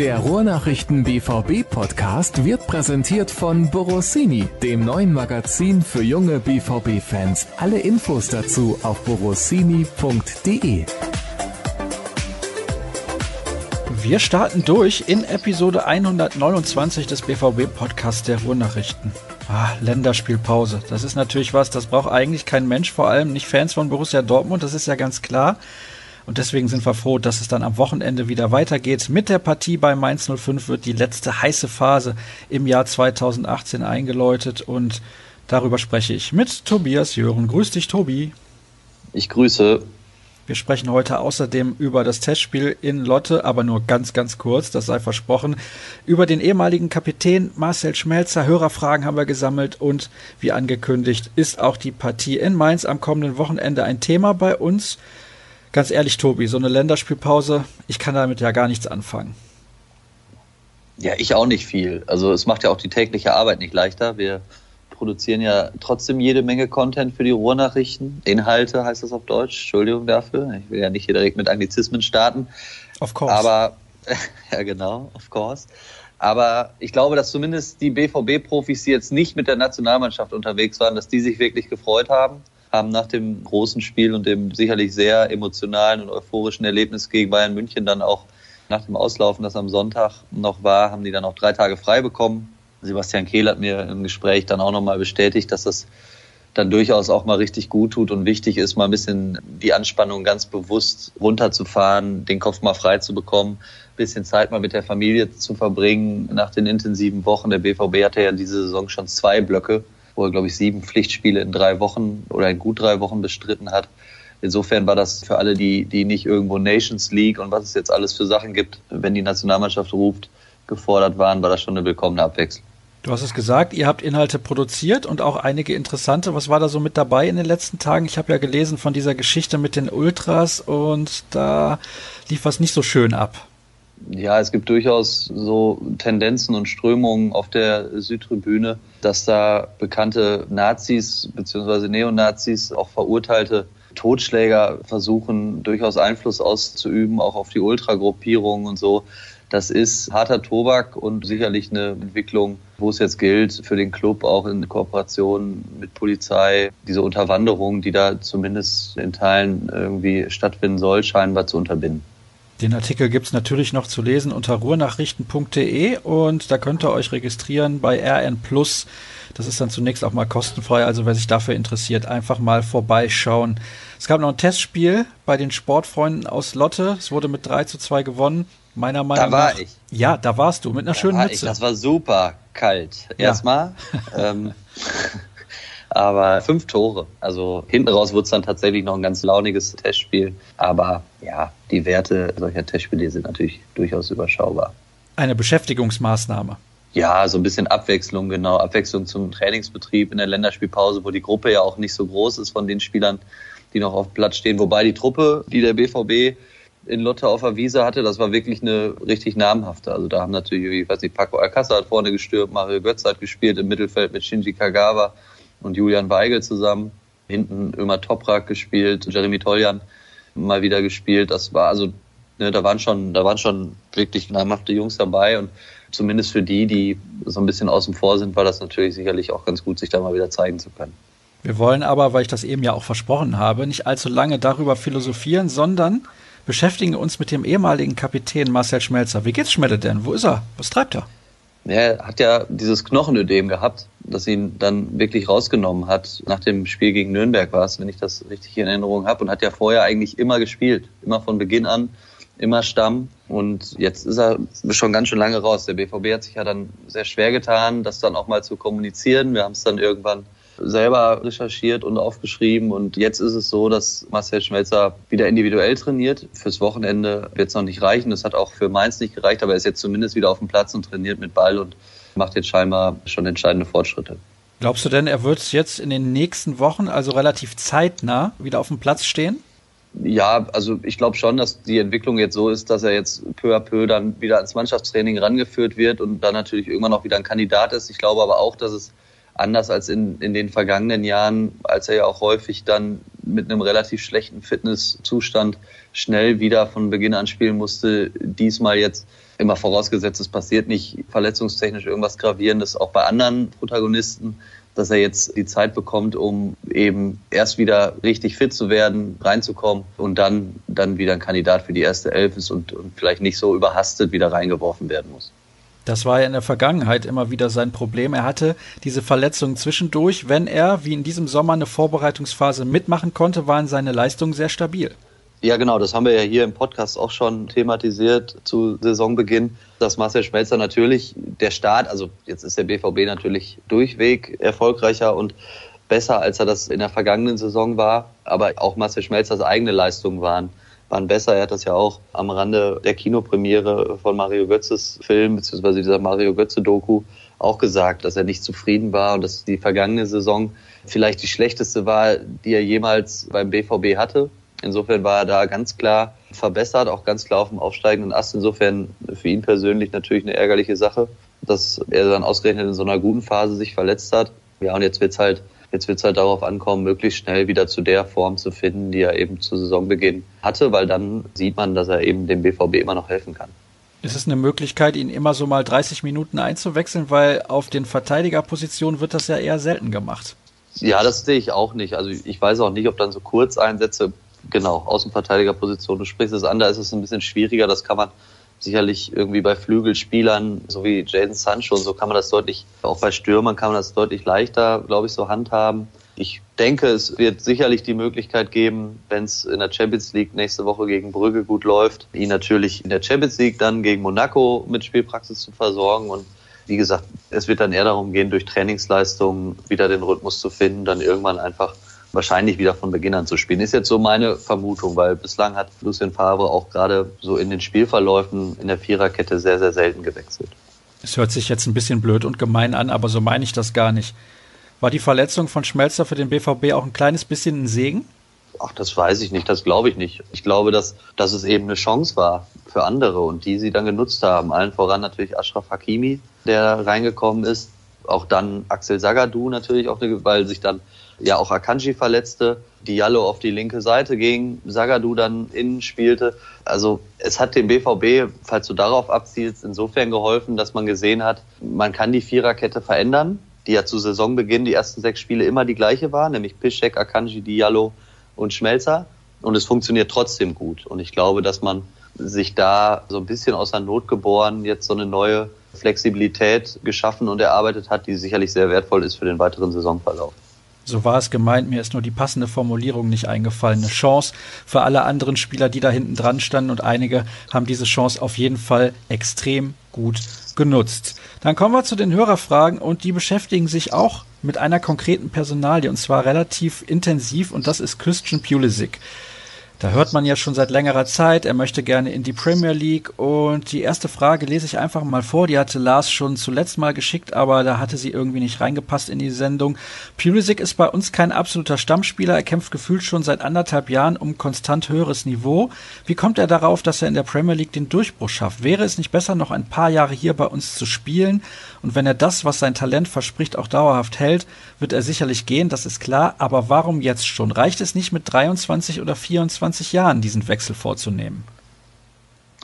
Der Ruhrnachrichten BVB Podcast wird präsentiert von Borossini, dem neuen Magazin für junge BVB Fans. Alle Infos dazu auf borossini.de. Wir starten durch in Episode 129 des BVB Podcasts der Ruhrnachrichten. Ah, Länderspielpause. Das ist natürlich was, das braucht eigentlich kein Mensch, vor allem nicht Fans von Borussia Dortmund, das ist ja ganz klar. Und deswegen sind wir froh, dass es dann am Wochenende wieder weitergeht. Mit der Partie bei Mainz 05 wird die letzte heiße Phase im Jahr 2018 eingeläutet und darüber spreche ich mit Tobias Jören. Grüß dich, Tobi. Ich grüße. Wir sprechen heute außerdem über das Testspiel in Lotte, aber nur ganz, ganz kurz, das sei versprochen. Über den ehemaligen Kapitän Marcel Schmelzer. Hörerfragen haben wir gesammelt und wie angekündigt ist auch die Partie in Mainz am kommenden Wochenende ein Thema bei uns. Ganz ehrlich, Tobi, so eine Länderspielpause, ich kann damit ja gar nichts anfangen. Ja, ich auch nicht viel. Also es macht ja auch die tägliche Arbeit nicht leichter. Wir produzieren ja trotzdem jede Menge Content für die Ruhrnachrichten. Inhalte heißt das auf Deutsch. Entschuldigung dafür. Ich will ja nicht hier direkt mit Anglizismen starten. Of course. Aber, ja genau, of course. Aber ich glaube, dass zumindest die BVB-Profis, die jetzt nicht mit der Nationalmannschaft unterwegs waren, dass die sich wirklich gefreut haben, haben nach dem großen Spiel und dem sicherlich sehr emotionalen und euphorischen Erlebnis gegen Bayern München dann auch nach dem Auslaufen, das am Sonntag noch war, haben die dann auch drei Tage frei bekommen Sebastian Kehl hat mir im Gespräch dann auch nochmal bestätigt, dass das dann durchaus auch mal richtig gut tut und wichtig ist, mal ein bisschen die Anspannung ganz bewusst runterzufahren, den Kopf mal frei zu bekommen, ein bisschen Zeit mal mit der Familie zu verbringen nach den intensiven Wochen. Der BVB hatte ja diese Saison schon zwei Blöcke, wo er, glaube ich, sieben Pflichtspiele in drei Wochen oder in gut drei Wochen bestritten hat. Insofern war das für alle, die, die nicht irgendwo Nations League und was es jetzt alles für Sachen gibt, wenn die Nationalmannschaft ruft, gefordert waren, war das schon eine willkommene Abwechslung. Du hast es gesagt, ihr habt Inhalte produziert und auch einige interessante. Was war da so mit dabei in den letzten Tagen? Ich habe ja gelesen von dieser Geschichte mit den Ultras und da lief was nicht so schön ab. Ja, es gibt durchaus so Tendenzen und Strömungen auf der Südtribüne, dass da bekannte Nazis bzw. Neonazis, auch verurteilte Totschläger versuchen, durchaus Einfluss auszuüben, auch auf die Ultragruppierungen und so. Das ist harter Tobak und sicherlich eine Entwicklung, wo es jetzt gilt, für den Club auch in Kooperation mit Polizei diese Unterwanderung, die da zumindest in Teilen irgendwie stattfinden soll, scheinbar zu unterbinden. Den Artikel gibt es natürlich noch zu lesen unter ruhrnachrichten.de und da könnt ihr euch registrieren bei RN Plus. Das ist dann zunächst auch mal kostenfrei, also wer sich dafür interessiert, einfach mal vorbeischauen. Es gab noch ein Testspiel bei den Sportfreunden aus Lotte. Es wurde mit 3 zu 2 gewonnen. Meiner Meinung nach. Da war nach, ich. Ja, da warst du mit einer da schönen Mütze. Ich. Das war super kalt. Erstmal. Ja. ähm, aber fünf Tore. Also hinten raus wurde es dann tatsächlich noch ein ganz launiges Testspiel. Aber ja, die Werte solcher Testspiele sind natürlich durchaus überschaubar. Eine Beschäftigungsmaßnahme. Ja, so ein bisschen Abwechslung, genau. Abwechslung zum Trainingsbetrieb in der Länderspielpause, wo die Gruppe ja auch nicht so groß ist von den Spielern, die noch auf Platz stehen. Wobei die Truppe, die der BVB in Lotte auf der Wiese hatte, das war wirklich eine richtig namhafte. Also da haben natürlich, ich weiß nicht, Paco Alcázar hat vorne gestürmt, Mario Götz hat gespielt im Mittelfeld mit Shinji Kagawa und Julian Weigel zusammen. Hinten Ömer Toprak gespielt, Jeremy Toljan mal wieder gespielt. Das war also, ne, da waren schon, da waren schon wirklich namhafte Jungs dabei und zumindest für die, die so ein bisschen außen vor sind, war das natürlich sicherlich auch ganz gut, sich da mal wieder zeigen zu können. Wir wollen aber, weil ich das eben ja auch versprochen habe, nicht allzu lange darüber philosophieren, sondern beschäftigen uns mit dem ehemaligen Kapitän Marcel Schmelzer. Wie geht's Schmelle denn? Wo ist er? Was treibt er? Er hat ja dieses Knochenödem gehabt, das ihn dann wirklich rausgenommen hat. Nach dem Spiel gegen Nürnberg war es, wenn ich das richtig in Erinnerung habe. Und hat ja vorher eigentlich immer gespielt. Immer von Beginn an, immer Stamm. Und jetzt ist er schon ganz schön lange raus. Der BVB hat sich ja dann sehr schwer getan, das dann auch mal zu kommunizieren. Wir haben es dann irgendwann selber recherchiert und aufgeschrieben. Und jetzt ist es so, dass Marcel Schmelzer wieder individuell trainiert. Fürs Wochenende wird es noch nicht reichen. Das hat auch für Mainz nicht gereicht, aber er ist jetzt zumindest wieder auf dem Platz und trainiert mit Ball und macht jetzt scheinbar schon entscheidende Fortschritte. Glaubst du denn, er wird jetzt in den nächsten Wochen, also relativ zeitnah, wieder auf dem Platz stehen? Ja, also ich glaube schon, dass die Entwicklung jetzt so ist, dass er jetzt peu à peu dann wieder ans Mannschaftstraining rangeführt wird und dann natürlich irgendwann auch wieder ein Kandidat ist. Ich glaube aber auch, dass es anders als in, in den vergangenen Jahren, als er ja auch häufig dann mit einem relativ schlechten Fitnesszustand schnell wieder von Beginn an spielen musste. Diesmal jetzt immer vorausgesetzt, es passiert nicht verletzungstechnisch irgendwas Gravierendes, auch bei anderen Protagonisten, dass er jetzt die Zeit bekommt, um eben erst wieder richtig fit zu werden, reinzukommen und dann, dann wieder ein Kandidat für die erste Elf ist und, und vielleicht nicht so überhastet wieder reingeworfen werden muss. Das war ja in der Vergangenheit immer wieder sein Problem. Er hatte diese Verletzungen zwischendurch. Wenn er, wie in diesem Sommer, eine Vorbereitungsphase mitmachen konnte, waren seine Leistungen sehr stabil. Ja, genau, das haben wir ja hier im Podcast auch schon thematisiert zu Saisonbeginn, dass Marcel Schmelzer natürlich der Start, also jetzt ist der BVB natürlich durchweg erfolgreicher und besser, als er das in der vergangenen Saison war, aber auch Marcel Schmelzers eigene Leistungen waren waren besser. Er hat das ja auch am Rande der Kinopremiere von Mario Götzes Film, beziehungsweise dieser Mario Götze-Doku, auch gesagt, dass er nicht zufrieden war und dass die vergangene Saison vielleicht die schlechteste war, die er jemals beim BVB hatte. Insofern war er da ganz klar verbessert, auch ganz klar auf dem aufsteigenden Ast. Insofern für ihn persönlich natürlich eine ärgerliche Sache, dass er dann ausgerechnet in so einer guten Phase sich verletzt hat. Ja, und jetzt wird's halt Jetzt wird es halt darauf ankommen, möglichst schnell wieder zu der Form zu finden, die er eben zu Saisonbeginn hatte, weil dann sieht man, dass er eben dem BVB immer noch helfen kann. Ist es eine Möglichkeit, ihn immer so mal 30 Minuten einzuwechseln, weil auf den Verteidigerpositionen wird das ja eher selten gemacht. Ja, das sehe ich auch nicht. Also ich weiß auch nicht, ob dann so Kurzeinsätze, genau, Außenverteidigerposition, du sprichst es an, da ist es ein bisschen schwieriger, das kann man sicherlich irgendwie bei Flügelspielern, so wie Jaden Sancho und so kann man das deutlich, auch bei Stürmern kann man das deutlich leichter, glaube ich, so handhaben. Ich denke, es wird sicherlich die Möglichkeit geben, wenn es in der Champions League nächste Woche gegen Brügge gut läuft, ihn natürlich in der Champions League dann gegen Monaco mit Spielpraxis zu versorgen. Und wie gesagt, es wird dann eher darum gehen, durch Trainingsleistungen wieder den Rhythmus zu finden, dann irgendwann einfach wahrscheinlich wieder von Beginn an zu spielen. Ist jetzt so meine Vermutung, weil bislang hat Lucien Favre auch gerade so in den Spielverläufen in der Viererkette sehr, sehr selten gewechselt. Es hört sich jetzt ein bisschen blöd und gemein an, aber so meine ich das gar nicht. War die Verletzung von Schmelzer für den BVB auch ein kleines bisschen ein Segen? Ach, das weiß ich nicht, das glaube ich nicht. Ich glaube, dass, dass es eben eine Chance war für andere und die sie dann genutzt haben. Allen voran natürlich Ashraf Hakimi, der reingekommen ist. Auch dann Axel Sagadou natürlich, auch, weil sich dann ja auch Akanji verletzte, Diallo auf die linke Seite ging, Sagadu dann innen spielte. Also es hat dem BVB, falls du darauf abzielst, insofern geholfen, dass man gesehen hat, man kann die Viererkette verändern, die ja zu Saisonbeginn die ersten sechs Spiele immer die gleiche war, nämlich Piszek, Akanji, Diallo und Schmelzer. Und es funktioniert trotzdem gut. Und ich glaube, dass man sich da so ein bisschen aus der Not geboren jetzt so eine neue Flexibilität geschaffen und erarbeitet hat, die sicherlich sehr wertvoll ist für den weiteren Saisonverlauf. So war es gemeint, mir ist nur die passende Formulierung nicht eingefallen. Eine Chance für alle anderen Spieler, die da hinten dran standen und einige haben diese Chance auf jeden Fall extrem gut genutzt. Dann kommen wir zu den Hörerfragen und die beschäftigen sich auch mit einer konkreten Personalie und zwar relativ intensiv und das ist Christian Pulisic. Da hört man ja schon seit längerer Zeit, er möchte gerne in die Premier League. Und die erste Frage lese ich einfach mal vor. Die hatte Lars schon zuletzt mal geschickt, aber da hatte sie irgendwie nicht reingepasst in die Sendung. Pulisic ist bei uns kein absoluter Stammspieler. Er kämpft gefühlt schon seit anderthalb Jahren um konstant höheres Niveau. Wie kommt er darauf, dass er in der Premier League den Durchbruch schafft? Wäre es nicht besser, noch ein paar Jahre hier bei uns zu spielen? Und wenn er das, was sein Talent verspricht, auch dauerhaft hält, wird er sicherlich gehen, das ist klar. Aber warum jetzt schon? Reicht es nicht mit 23 oder 24? 20 Jahren diesen Wechsel vorzunehmen.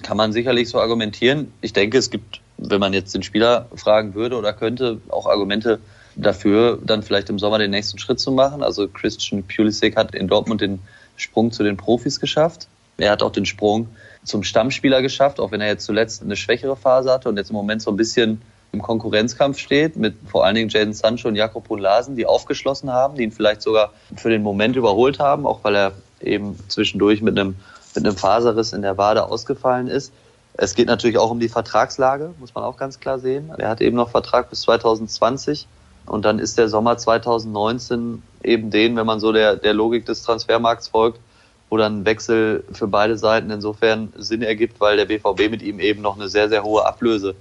Kann man sicherlich so argumentieren. Ich denke, es gibt, wenn man jetzt den Spieler fragen würde oder könnte, auch Argumente dafür, dann vielleicht im Sommer den nächsten Schritt zu machen. Also Christian Pulisic hat in Dortmund den Sprung zu den Profis geschafft. Er hat auch den Sprung zum Stammspieler geschafft, auch wenn er jetzt zuletzt eine schwächere Phase hatte und jetzt im Moment so ein bisschen im Konkurrenzkampf steht, mit vor allen Dingen Jaden Sancho und Jakob Larsen, die aufgeschlossen haben, die ihn vielleicht sogar für den Moment überholt haben, auch weil er eben zwischendurch mit einem, mit einem Faserriss in der Wade ausgefallen ist. Es geht natürlich auch um die Vertragslage, muss man auch ganz klar sehen. Er hat eben noch Vertrag bis 2020 und dann ist der Sommer 2019 eben den, wenn man so der, der Logik des Transfermarkts folgt, wo dann ein Wechsel für beide Seiten insofern Sinn ergibt, weil der BVB mit ihm eben noch eine sehr, sehr hohe Ablöse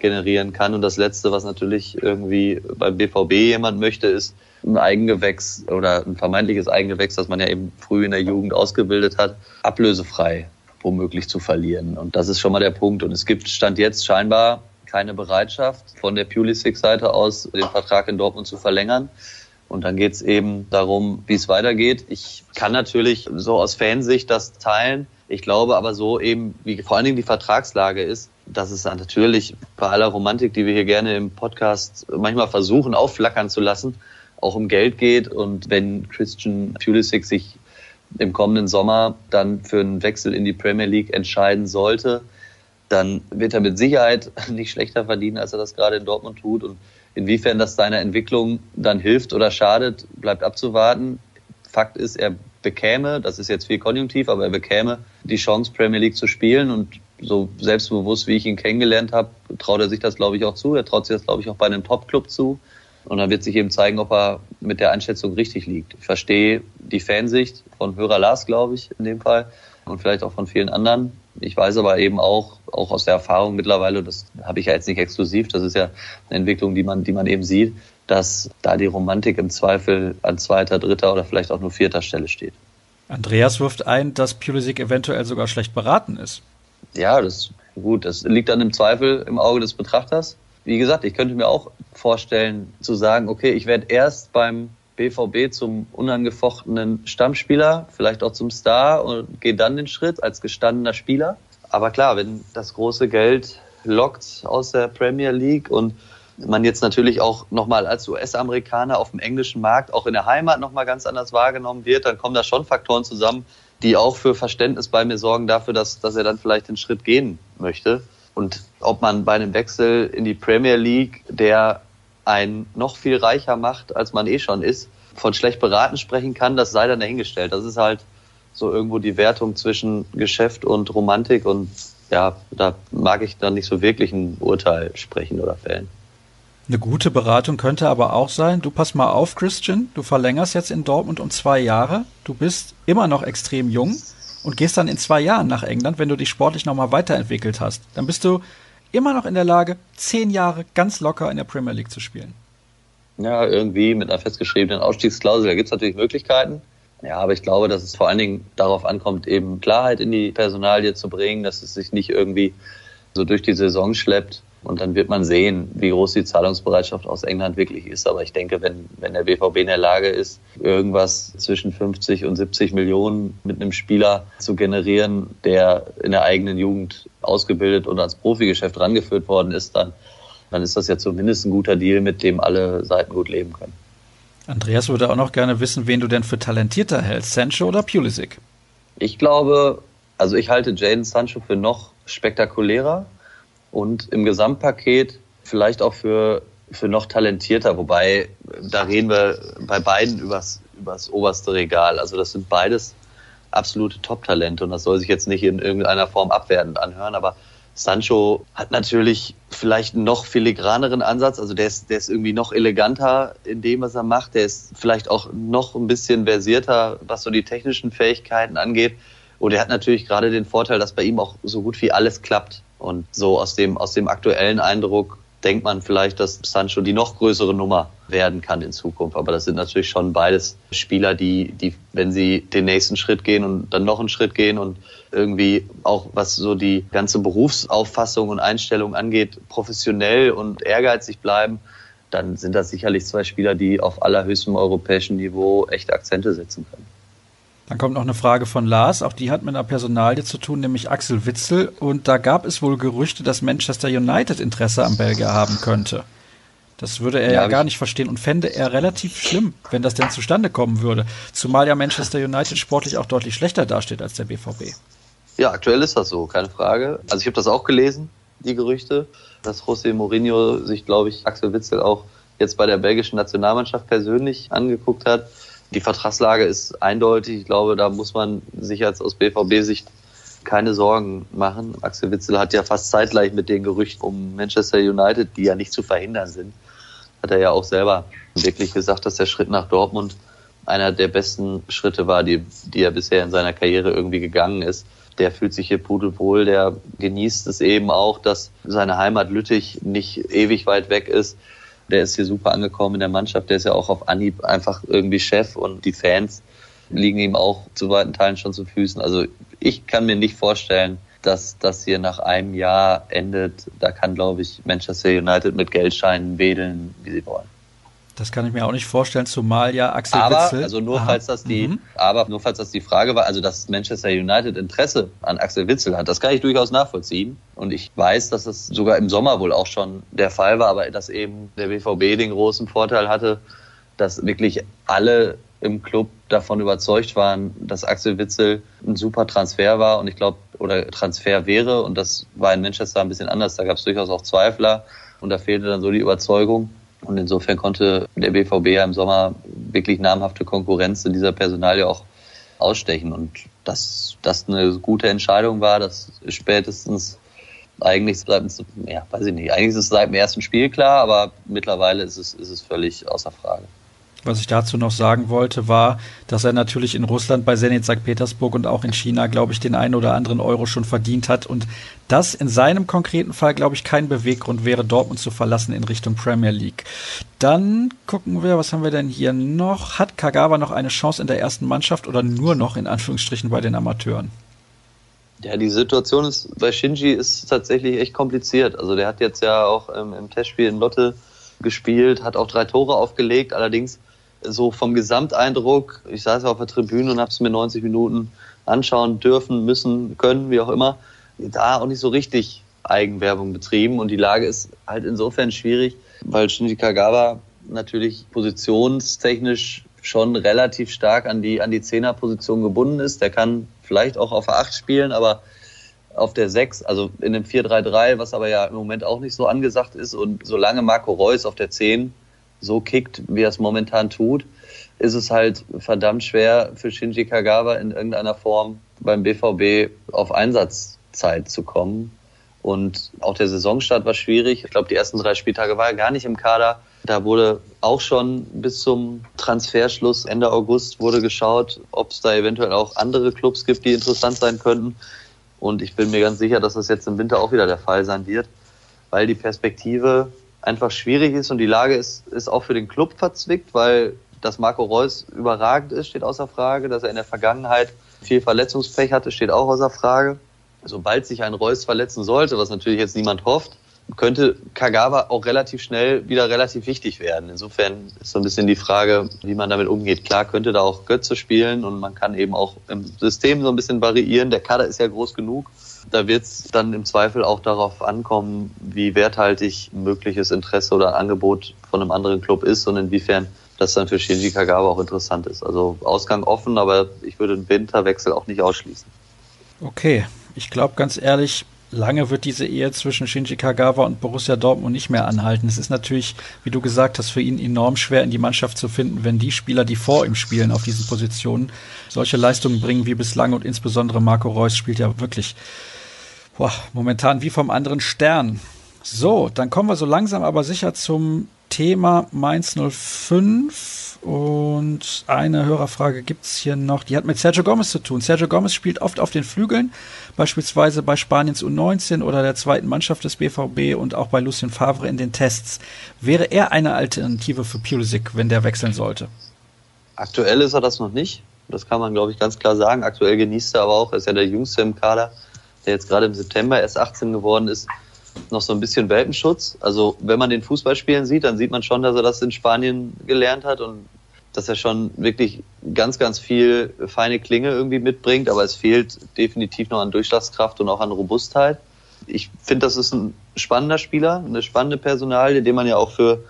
generieren kann. Und das Letzte, was natürlich irgendwie beim BVB jemand möchte, ist ein Eigengewächs oder ein vermeintliches Eigengewächs, das man ja eben früh in der Jugend ausgebildet hat, ablösefrei womöglich zu verlieren. Und das ist schon mal der Punkt. Und es gibt Stand jetzt scheinbar keine Bereitschaft von der Pulisic-Seite aus, den Vertrag in Dortmund zu verlängern. Und dann geht es eben darum, wie es weitergeht. Ich kann natürlich so aus Fansicht das teilen. Ich glaube aber so eben, wie vor allen Dingen die Vertragslage ist, dass es natürlich bei aller Romantik, die wir hier gerne im Podcast manchmal versuchen aufflackern zu lassen, auch um Geld geht. Und wenn Christian Pulisic sich im kommenden Sommer dann für einen Wechsel in die Premier League entscheiden sollte, dann wird er mit Sicherheit nicht schlechter verdienen, als er das gerade in Dortmund tut. Und Inwiefern das seiner Entwicklung dann hilft oder schadet, bleibt abzuwarten. Fakt ist, er bekäme, das ist jetzt viel konjunktiv, aber er bekäme die Chance, Premier League zu spielen und so selbstbewusst, wie ich ihn kennengelernt habe, traut er sich das, glaube ich, auch zu. Er traut sich das, glaube ich, auch bei einem Top-Club zu. Und dann wird sich eben zeigen, ob er mit der Einschätzung richtig liegt. Ich verstehe die Fansicht von Hörer Lars, glaube ich, in dem Fall und vielleicht auch von vielen anderen. Ich weiß aber eben auch, auch aus der Erfahrung mittlerweile, das habe ich ja jetzt nicht exklusiv, das ist ja eine Entwicklung, die man, die man eben sieht, dass da die Romantik im Zweifel an zweiter, dritter oder vielleicht auch nur vierter Stelle steht. Andreas wirft ein, dass Pulisic eventuell sogar schlecht beraten ist. Ja, das ist gut. Das liegt dann im Zweifel im Auge des Betrachters. Wie gesagt, ich könnte mir auch vorstellen zu sagen, okay, ich werde erst beim BVB zum unangefochtenen Stammspieler, vielleicht auch zum Star und gehe dann den Schritt als gestandener Spieler. Aber klar, wenn das große Geld lockt aus der Premier League und man jetzt natürlich auch nochmal als US-Amerikaner auf dem englischen Markt auch in der Heimat nochmal ganz anders wahrgenommen wird, dann kommen da schon Faktoren zusammen, die auch für Verständnis bei mir sorgen dafür, dass, dass er dann vielleicht den Schritt gehen möchte. Und ob man bei einem Wechsel in die Premier League, der einen noch viel reicher macht, als man eh schon ist, von schlecht beraten sprechen kann, das sei dann dahingestellt. Das ist halt so irgendwo die Wertung zwischen Geschäft und Romantik und ja, da mag ich dann nicht so wirklich ein Urteil sprechen oder fällen. Eine gute Beratung könnte aber auch sein, du pass mal auf, Christian, du verlängerst jetzt in Dortmund um zwei Jahre, du bist immer noch extrem jung und gehst dann in zwei Jahren nach England, wenn du dich sportlich nochmal weiterentwickelt hast. Dann bist du immer noch in der Lage, zehn Jahre ganz locker in der Premier League zu spielen. Ja, irgendwie mit einer festgeschriebenen Ausstiegsklausel, da gibt es natürlich Möglichkeiten. Ja, aber ich glaube, dass es vor allen Dingen darauf ankommt, eben Klarheit in die Personalie zu bringen, dass es sich nicht irgendwie so durch die Saison schleppt. Und dann wird man sehen, wie groß die Zahlungsbereitschaft aus England wirklich ist. Aber ich denke, wenn, wenn der BVB in der Lage ist, irgendwas zwischen 50 und 70 Millionen mit einem Spieler zu generieren, der in der eigenen Jugend ausgebildet und als Profigeschäft rangeführt worden ist, dann, dann ist das ja zumindest ein guter Deal, mit dem alle Seiten gut leben können. Andreas würde auch noch gerne wissen, wen du denn für talentierter hältst, Sancho oder Pulisic? Ich glaube, also ich halte Jaden Sancho für noch spektakulärer und im Gesamtpaket vielleicht auch für, für noch talentierter, wobei da reden wir bei beiden übers, übers oberste Regal. Also das sind beides absolute Top-Talente und das soll sich jetzt nicht in irgendeiner Form abwertend anhören, aber Sancho hat natürlich vielleicht einen noch filigraneren Ansatz, also der ist, der ist irgendwie noch eleganter in dem, was er macht, der ist vielleicht auch noch ein bisschen versierter, was so die technischen Fähigkeiten angeht. Und er hat natürlich gerade den Vorteil, dass bei ihm auch so gut wie alles klappt. Und so aus dem, aus dem aktuellen Eindruck denkt man vielleicht, dass Sancho die noch größere Nummer werden kann in Zukunft. Aber das sind natürlich schon beides Spieler, die, die, wenn sie den nächsten Schritt gehen und dann noch einen Schritt gehen und irgendwie auch was so die ganze Berufsauffassung und Einstellung angeht, professionell und ehrgeizig bleiben, dann sind das sicherlich zwei Spieler, die auf allerhöchstem europäischen Niveau echte Akzente setzen können. Dann kommt noch eine Frage von Lars, auch die hat mit einer Personalie zu tun, nämlich Axel Witzel. Und da gab es wohl Gerüchte, dass Manchester United Interesse am Belgier haben könnte. Das würde er ja, ja gar nicht verstehen und fände er relativ schlimm, wenn das denn zustande kommen würde. Zumal ja Manchester United sportlich auch deutlich schlechter dasteht als der BVB. Ja, aktuell ist das so, keine Frage. Also ich habe das auch gelesen, die Gerüchte, dass José Mourinho sich, glaube ich, Axel Witzel auch jetzt bei der belgischen Nationalmannschaft persönlich angeguckt hat. Die Vertragslage ist eindeutig. Ich glaube, da muss man sich jetzt aus BVB-Sicht keine Sorgen machen. Axel Witzel hat ja fast zeitgleich mit den Gerüchten um Manchester United, die ja nicht zu verhindern sind, hat er ja auch selber wirklich gesagt, dass der Schritt nach Dortmund einer der besten Schritte war, die, die er bisher in seiner Karriere irgendwie gegangen ist. Der fühlt sich hier pudelwohl, der genießt es eben auch, dass seine Heimat Lüttich nicht ewig weit weg ist der ist hier super angekommen in der Mannschaft. Der ist ja auch auf Anhieb einfach irgendwie Chef und die Fans liegen ihm auch zu weiten Teilen schon zu Füßen. Also ich kann mir nicht vorstellen, dass das hier nach einem Jahr endet. Da kann, glaube ich, Manchester United mit Geldscheinen wedeln, wie sie wollen. Das kann ich mir auch nicht vorstellen, zumal ja Axel aber, Witzel. Also nur Aha. falls das die, mhm. aber nur falls das die Frage war, also dass Manchester United Interesse an Axel Witzel hat, das kann ich durchaus nachvollziehen. Und ich weiß, dass das sogar im Sommer wohl auch schon der Fall war, aber dass eben der BVB den großen Vorteil hatte, dass wirklich alle im Club davon überzeugt waren, dass Axel Witzel ein super Transfer war und ich glaube, oder Transfer wäre. Und das war in Manchester ein bisschen anders. Da gab es durchaus auch Zweifler und da fehlte dann so die Überzeugung. Und insofern konnte der BVB ja im Sommer wirklich namhafte Konkurrenz in dieser Personalie auch ausstechen. Und dass das eine gute Entscheidung war, das spätestens eigentlich seit, ja, weiß ich nicht, eigentlich ist es seit dem ersten Spiel klar, aber mittlerweile ist es, ist es völlig außer Frage. Was ich dazu noch sagen wollte, war, dass er natürlich in Russland bei Zenit St. Petersburg und auch in China, glaube ich, den einen oder anderen Euro schon verdient hat und das in seinem konkreten Fall, glaube ich, kein Beweggrund wäre, Dortmund zu verlassen in Richtung Premier League. Dann gucken wir, was haben wir denn hier noch? Hat Kagawa noch eine Chance in der ersten Mannschaft oder nur noch in Anführungsstrichen bei den Amateuren? Ja, die Situation ist bei Shinji ist tatsächlich echt kompliziert. Also der hat jetzt ja auch ähm, im Testspiel in Lotte gespielt, hat auch drei Tore aufgelegt. Allerdings so vom Gesamteindruck, ich saß auf der Tribüne und habe es mir 90 Minuten anschauen dürfen, müssen, können, wie auch immer, da auch nicht so richtig Eigenwerbung betrieben und die Lage ist halt insofern schwierig, weil Shinji Kagawa natürlich positionstechnisch schon relativ stark an die, an die Zehnerposition gebunden ist. Der kann vielleicht auch auf der 8 spielen, aber auf der 6, also in dem 4-3-3, was aber ja im Moment auch nicht so angesagt ist. Und solange Marco Reus auf der 10 so kickt, wie er es momentan tut, ist es halt verdammt schwer für Shinji Kagawa in irgendeiner Form beim BVB auf Einsatzzeit zu kommen. Und auch der Saisonstart war schwierig. Ich glaube, die ersten drei Spieltage war er gar nicht im Kader. Da wurde auch schon bis zum Transferschluss Ende August wurde geschaut, ob es da eventuell auch andere Clubs gibt, die interessant sein könnten. Und ich bin mir ganz sicher, dass das jetzt im Winter auch wieder der Fall sein wird, weil die Perspektive einfach schwierig ist und die Lage ist, ist auch für den Club verzwickt, weil dass Marco Reus überragend ist, steht außer Frage. Dass er in der Vergangenheit viel Verletzungspech hatte, steht auch außer Frage. Sobald sich ein Reus verletzen sollte, was natürlich jetzt niemand hofft, könnte Kagawa auch relativ schnell wieder relativ wichtig werden. Insofern ist so ein bisschen die Frage, wie man damit umgeht. Klar könnte da auch Götze spielen und man kann eben auch im System so ein bisschen variieren. Der Kader ist ja groß genug. Da wird es dann im Zweifel auch darauf ankommen, wie werthaltig mögliches Interesse oder Angebot von einem anderen Club ist und inwiefern das dann für Shinji Kagawa auch interessant ist. Also Ausgang offen, aber ich würde den Winterwechsel auch nicht ausschließen. Okay, ich glaube ganz ehrlich, lange wird diese Ehe zwischen Shinji Kagawa und Borussia Dortmund nicht mehr anhalten. Es ist natürlich, wie du gesagt hast, für ihn enorm schwer in die Mannschaft zu finden, wenn die Spieler, die vor ihm spielen auf diesen Positionen, solche Leistungen bringen wie bislang und insbesondere Marco Reus spielt ja wirklich boah, momentan wie vom anderen Stern. So, dann kommen wir so langsam aber sicher zum Thema Mainz 05 und eine Hörerfrage gibt es hier noch, die hat mit Sergio Gomez zu tun. Sergio Gomez spielt oft auf den Flügeln, beispielsweise bei Spaniens U19 oder der zweiten Mannschaft des BVB und auch bei Lucien Favre in den Tests. Wäre er eine Alternative für Pulisic, wenn der wechseln sollte? Aktuell ist er das noch nicht. Das kann man, glaube ich, ganz klar sagen. Aktuell genießt er aber auch, er ist ja der Jüngste im Kader, der jetzt gerade im September erst 18 geworden ist, noch so ein bisschen Welpenschutz. Also wenn man den Fußballspielen sieht, dann sieht man schon, dass er das in Spanien gelernt hat und dass er schon wirklich ganz, ganz viel feine Klinge irgendwie mitbringt, aber es fehlt definitiv noch an Durchschlagskraft und auch an Robustheit. Ich finde, das ist ein spannender Spieler, eine spannende Personalie, den man ja auch für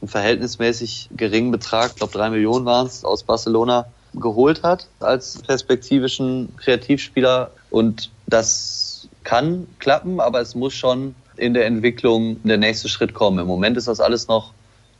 einen verhältnismäßig geringen Betrag, ich glaube drei Millionen waren es, aus Barcelona geholt hat als perspektivischen Kreativspieler. Und das kann klappen, aber es muss schon in der Entwicklung der nächste Schritt kommen. Im Moment ist das alles noch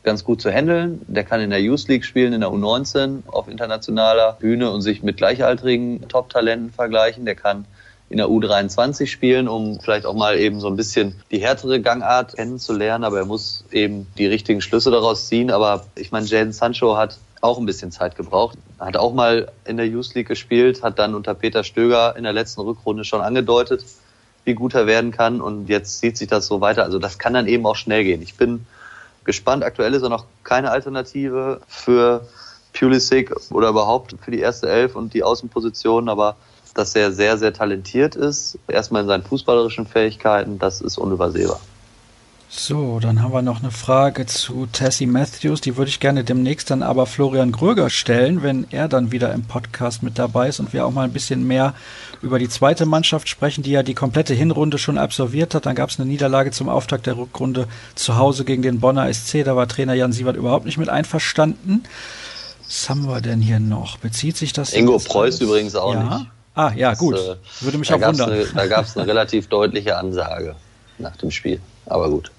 ganz gut zu handeln. Der kann in der Youth League spielen, in der U19 auf internationaler Bühne und sich mit gleichaltrigen Top-Talenten vergleichen. Der kann in der U23 spielen, um vielleicht auch mal eben so ein bisschen die härtere Gangart kennenzulernen. Aber er muss eben die richtigen Schlüsse daraus ziehen. Aber ich meine, Jaden Sancho hat auch ein bisschen Zeit gebraucht. Hat auch mal in der Youth League gespielt, hat dann unter Peter Stöger in der letzten Rückrunde schon angedeutet, wie gut er werden kann. Und jetzt zieht sich das so weiter. Also das kann dann eben auch schnell gehen. Ich bin gespannt. Aktuell ist er noch keine Alternative für Pulisic oder überhaupt für die erste Elf und die Außenposition, aber dass er sehr, sehr talentiert ist, erstmal in seinen fußballerischen Fähigkeiten, das ist unübersehbar. So, dann haben wir noch eine Frage zu Tessie Matthews. Die würde ich gerne demnächst dann aber Florian Gröger stellen, wenn er dann wieder im Podcast mit dabei ist und wir auch mal ein bisschen mehr über die zweite Mannschaft sprechen, die ja die komplette Hinrunde schon absolviert hat. Dann gab es eine Niederlage zum Auftakt der Rückrunde zu Hause gegen den Bonner SC. Da war Trainer Jan Sievert überhaupt nicht mit einverstanden. Was haben wir denn hier noch? Bezieht sich das? Ingo Preuß übrigens auch ja? nicht. Ah, ja, gut. Das, äh, Würde mich auch wundern. Eine, da gab es eine relativ deutliche Ansage nach dem Spiel. Aber gut.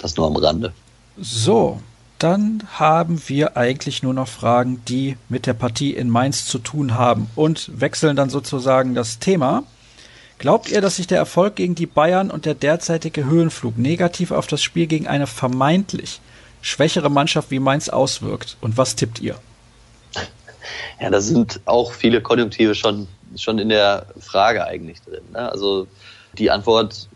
Das nur am Rande. So, dann haben wir eigentlich nur noch Fragen, die mit der Partie in Mainz zu tun haben und wechseln dann sozusagen das Thema. Glaubt ihr, dass sich der Erfolg gegen die Bayern und der derzeitige Höhenflug negativ auf das Spiel gegen eine vermeintlich schwächere Mannschaft wie Mainz auswirkt? Und was tippt ihr? Ja, da sind auch viele Konjunktive schon, schon in der Frage eigentlich drin. Ne? Also die Antwort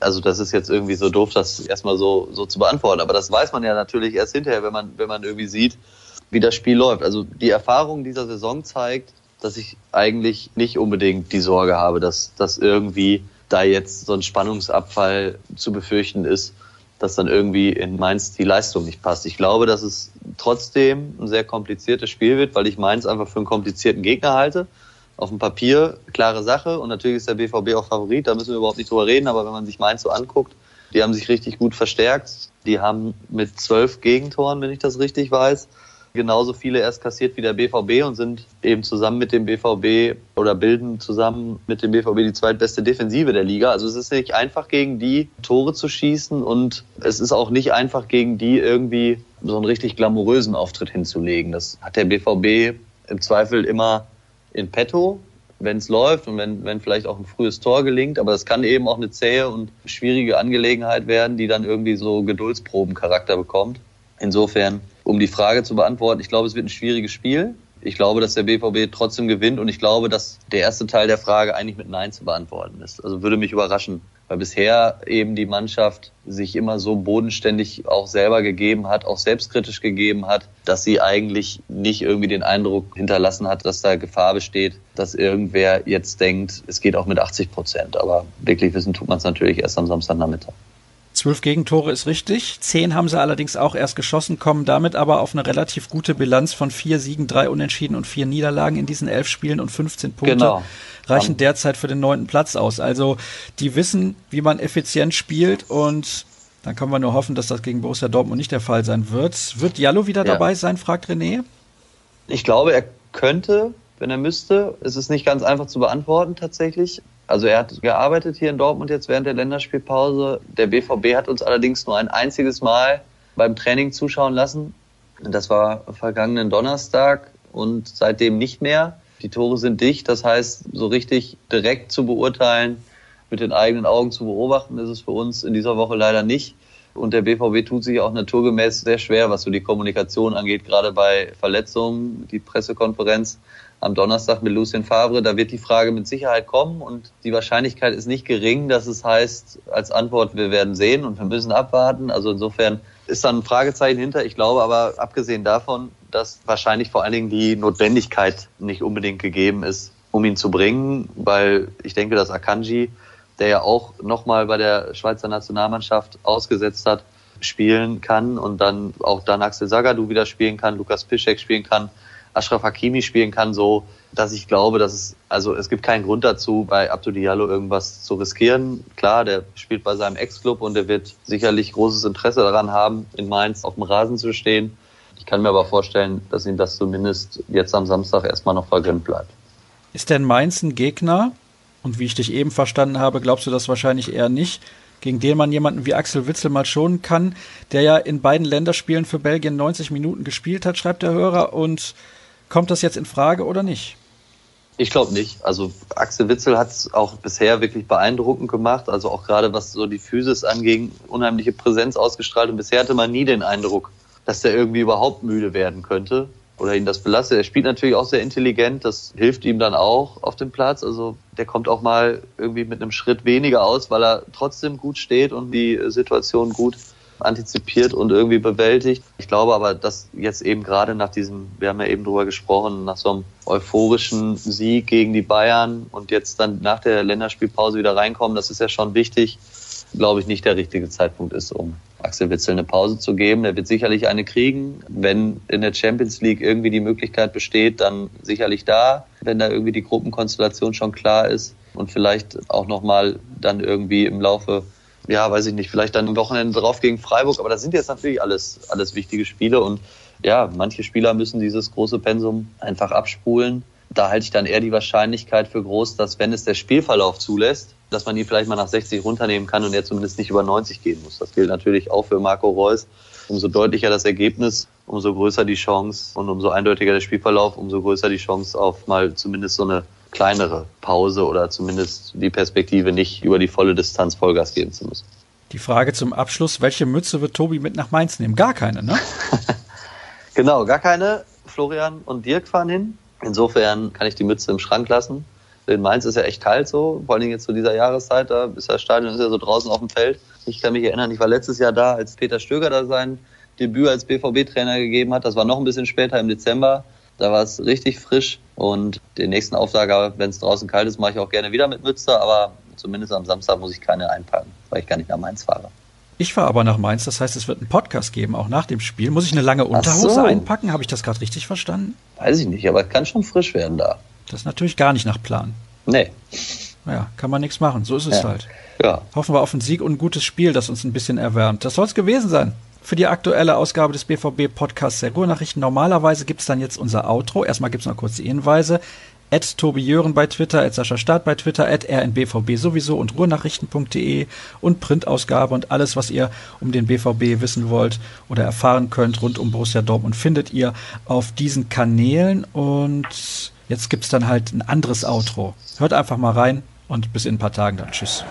also das ist jetzt irgendwie so doof, das erstmal so, so zu beantworten. Aber das weiß man ja natürlich erst hinterher, wenn man, wenn man irgendwie sieht, wie das Spiel läuft. Also die Erfahrung dieser Saison zeigt, dass ich eigentlich nicht unbedingt die Sorge habe, dass, dass irgendwie da jetzt so ein Spannungsabfall zu befürchten ist, dass dann irgendwie in Mainz die Leistung nicht passt. Ich glaube, dass es trotzdem ein sehr kompliziertes Spiel wird, weil ich Mainz einfach für einen komplizierten Gegner halte auf dem Papier klare Sache und natürlich ist der BVB auch Favorit, da müssen wir überhaupt nicht drüber reden, aber wenn man sich Mainz so anguckt, die haben sich richtig gut verstärkt. Die haben mit zwölf Gegentoren, wenn ich das richtig weiß, genauso viele erst kassiert wie der BVB und sind eben zusammen mit dem BVB oder bilden zusammen mit dem BVB die zweitbeste Defensive der Liga. Also es ist nicht einfach gegen die Tore zu schießen und es ist auch nicht einfach gegen die irgendwie so einen richtig glamourösen Auftritt hinzulegen. Das hat der BVB im Zweifel immer in petto, wenn es läuft und wenn, wenn vielleicht auch ein frühes Tor gelingt. Aber das kann eben auch eine zähe und schwierige Angelegenheit werden, die dann irgendwie so Geduldsprobencharakter bekommt. Insofern, um die Frage zu beantworten, ich glaube, es wird ein schwieriges Spiel. Ich glaube, dass der BVB trotzdem gewinnt und ich glaube, dass der erste Teil der Frage eigentlich mit Nein zu beantworten ist. Also würde mich überraschen, weil bisher eben die Mannschaft sich immer so bodenständig auch selber gegeben hat, auch selbstkritisch gegeben hat, dass sie eigentlich nicht irgendwie den Eindruck hinterlassen hat, dass da Gefahr besteht, dass irgendwer jetzt denkt, es geht auch mit 80 Prozent. Aber wirklich wissen tut man es natürlich erst am Samstagnachmittag. Zwölf Gegentore ist richtig. Zehn haben sie allerdings auch erst geschossen, kommen damit aber auf eine relativ gute Bilanz von vier Siegen, drei Unentschieden und vier Niederlagen in diesen elf Spielen und 15 Punkte genau. reichen derzeit für den neunten Platz aus. Also die wissen, wie man effizient spielt und dann können wir nur hoffen, dass das gegen Borussia Dortmund nicht der Fall sein wird. Wird Jallo wieder ja. dabei sein, fragt René? Ich glaube, er könnte, wenn er müsste. Es ist nicht ganz einfach zu beantworten tatsächlich. Also er hat gearbeitet hier in Dortmund jetzt während der Länderspielpause. Der BVB hat uns allerdings nur ein einziges Mal beim Training zuschauen lassen. Das war vergangenen Donnerstag und seitdem nicht mehr. Die Tore sind dicht, das heißt, so richtig direkt zu beurteilen, mit den eigenen Augen zu beobachten, ist es für uns in dieser Woche leider nicht. Und der BVB tut sich auch naturgemäß sehr schwer, was so die Kommunikation angeht, gerade bei Verletzungen. Die Pressekonferenz am Donnerstag mit Lucien Favre. Da wird die Frage mit Sicherheit kommen und die Wahrscheinlichkeit ist nicht gering, dass es heißt als Antwort, wir werden sehen und wir müssen abwarten. Also insofern ist da ein Fragezeichen hinter. Ich glaube aber, abgesehen davon, dass wahrscheinlich vor allen Dingen die Notwendigkeit nicht unbedingt gegeben ist, um ihn zu bringen, weil ich denke, dass Akanji, der ja auch nochmal bei der Schweizer Nationalmannschaft ausgesetzt hat, spielen kann und dann auch dann Axel Sagadou wieder spielen kann, Lukas Piszek spielen kann Ashraf Hakimi spielen kann, so dass ich glaube, dass es, also es gibt keinen Grund dazu, bei Abdou Diallo irgendwas zu riskieren. Klar, der spielt bei seinem Ex-Club und der wird sicherlich großes Interesse daran haben, in Mainz auf dem Rasen zu stehen. Ich kann mir aber vorstellen, dass ihm das zumindest jetzt am Samstag erstmal noch vergönnt bleibt. Ist denn Mainz ein Gegner? Und wie ich dich eben verstanden habe, glaubst du das wahrscheinlich eher nicht, gegen den man jemanden wie Axel Witzel mal schonen kann, der ja in beiden Länderspielen für Belgien 90 Minuten gespielt hat, schreibt der Hörer, und Kommt das jetzt in Frage oder nicht? Ich glaube nicht. Also Axel Witzel hat es auch bisher wirklich beeindruckend gemacht. Also auch gerade was so die Physis anging, unheimliche Präsenz ausgestrahlt. Und bisher hatte man nie den Eindruck, dass der irgendwie überhaupt müde werden könnte oder ihn das belastet. Er spielt natürlich auch sehr intelligent. Das hilft ihm dann auch auf dem Platz. Also der kommt auch mal irgendwie mit einem Schritt weniger aus, weil er trotzdem gut steht und die Situation gut antizipiert und irgendwie bewältigt. Ich glaube aber, dass jetzt eben gerade nach diesem, wir haben ja eben drüber gesprochen, nach so einem euphorischen Sieg gegen die Bayern und jetzt dann nach der Länderspielpause wieder reinkommen, das ist ja schon wichtig. glaube ich, nicht der richtige Zeitpunkt ist, um Axel Witzel eine Pause zu geben. Er wird sicherlich eine kriegen. Wenn in der Champions League irgendwie die Möglichkeit besteht, dann sicherlich da, wenn da irgendwie die Gruppenkonstellation schon klar ist und vielleicht auch nochmal dann irgendwie im Laufe ja, weiß ich nicht, vielleicht dann am Wochenende drauf gegen Freiburg, aber das sind jetzt natürlich alles, alles wichtige Spiele und ja, manche Spieler müssen dieses große Pensum einfach abspulen. Da halte ich dann eher die Wahrscheinlichkeit für groß, dass wenn es der Spielverlauf zulässt, dass man ihn vielleicht mal nach 60 runternehmen kann und er zumindest nicht über 90 gehen muss. Das gilt natürlich auch für Marco Reus. Umso deutlicher das Ergebnis, umso größer die Chance und umso eindeutiger der Spielverlauf, umso größer die Chance auf mal zumindest so eine kleinere Pause oder zumindest die Perspektive nicht über die volle Distanz Vollgas geben zu müssen. Die Frage zum Abschluss, welche Mütze wird Tobi mit nach Mainz nehmen? Gar keine, ne? genau, gar keine. Florian und Dirk fahren hin. Insofern kann ich die Mütze im Schrank lassen. In Mainz ist ja echt kalt so, vor allem jetzt zu dieser Jahreszeit, da ist das Stadion ist ja so draußen auf dem Feld. Ich kann mich erinnern, ich war letztes Jahr da, als Peter Stöger da sein Debüt als BVB-Trainer gegeben hat. Das war noch ein bisschen später im Dezember. Da war es richtig frisch und den nächsten Auftrag, wenn es draußen kalt ist, mache ich auch gerne wieder mit Mütze, aber zumindest am Samstag muss ich keine einpacken, weil ich gar nicht nach Mainz fahre. Ich fahre aber nach Mainz, das heißt, es wird einen Podcast geben, auch nach dem Spiel. Muss ich eine lange Unterhose so. einpacken? Habe ich das gerade richtig verstanden? Weiß ich nicht, aber es kann schon frisch werden da. Das ist natürlich gar nicht nach Plan. Nee. Naja, kann man nichts machen. So ist es ja. halt. Ja. Hoffen wir auf einen Sieg und ein gutes Spiel, das uns ein bisschen erwärmt. Das soll es gewesen sein für die aktuelle Ausgabe des BVB Podcasts der Ruhrnachrichten. Normalerweise gibt es dann jetzt unser Outro. Erstmal gibt es noch kurz die Hinweise. At Tobi Jören bei Twitter, at Sascha Staat bei Twitter, at rnbvb sowieso und ruhrnachrichten.de und Printausgabe und alles, was ihr um den BVB wissen wollt oder erfahren könnt rund um Borussia Dortmund, findet ihr auf diesen Kanälen und jetzt gibt es dann halt ein anderes Outro. Hört einfach mal rein und bis in ein paar Tagen dann. Tschüss.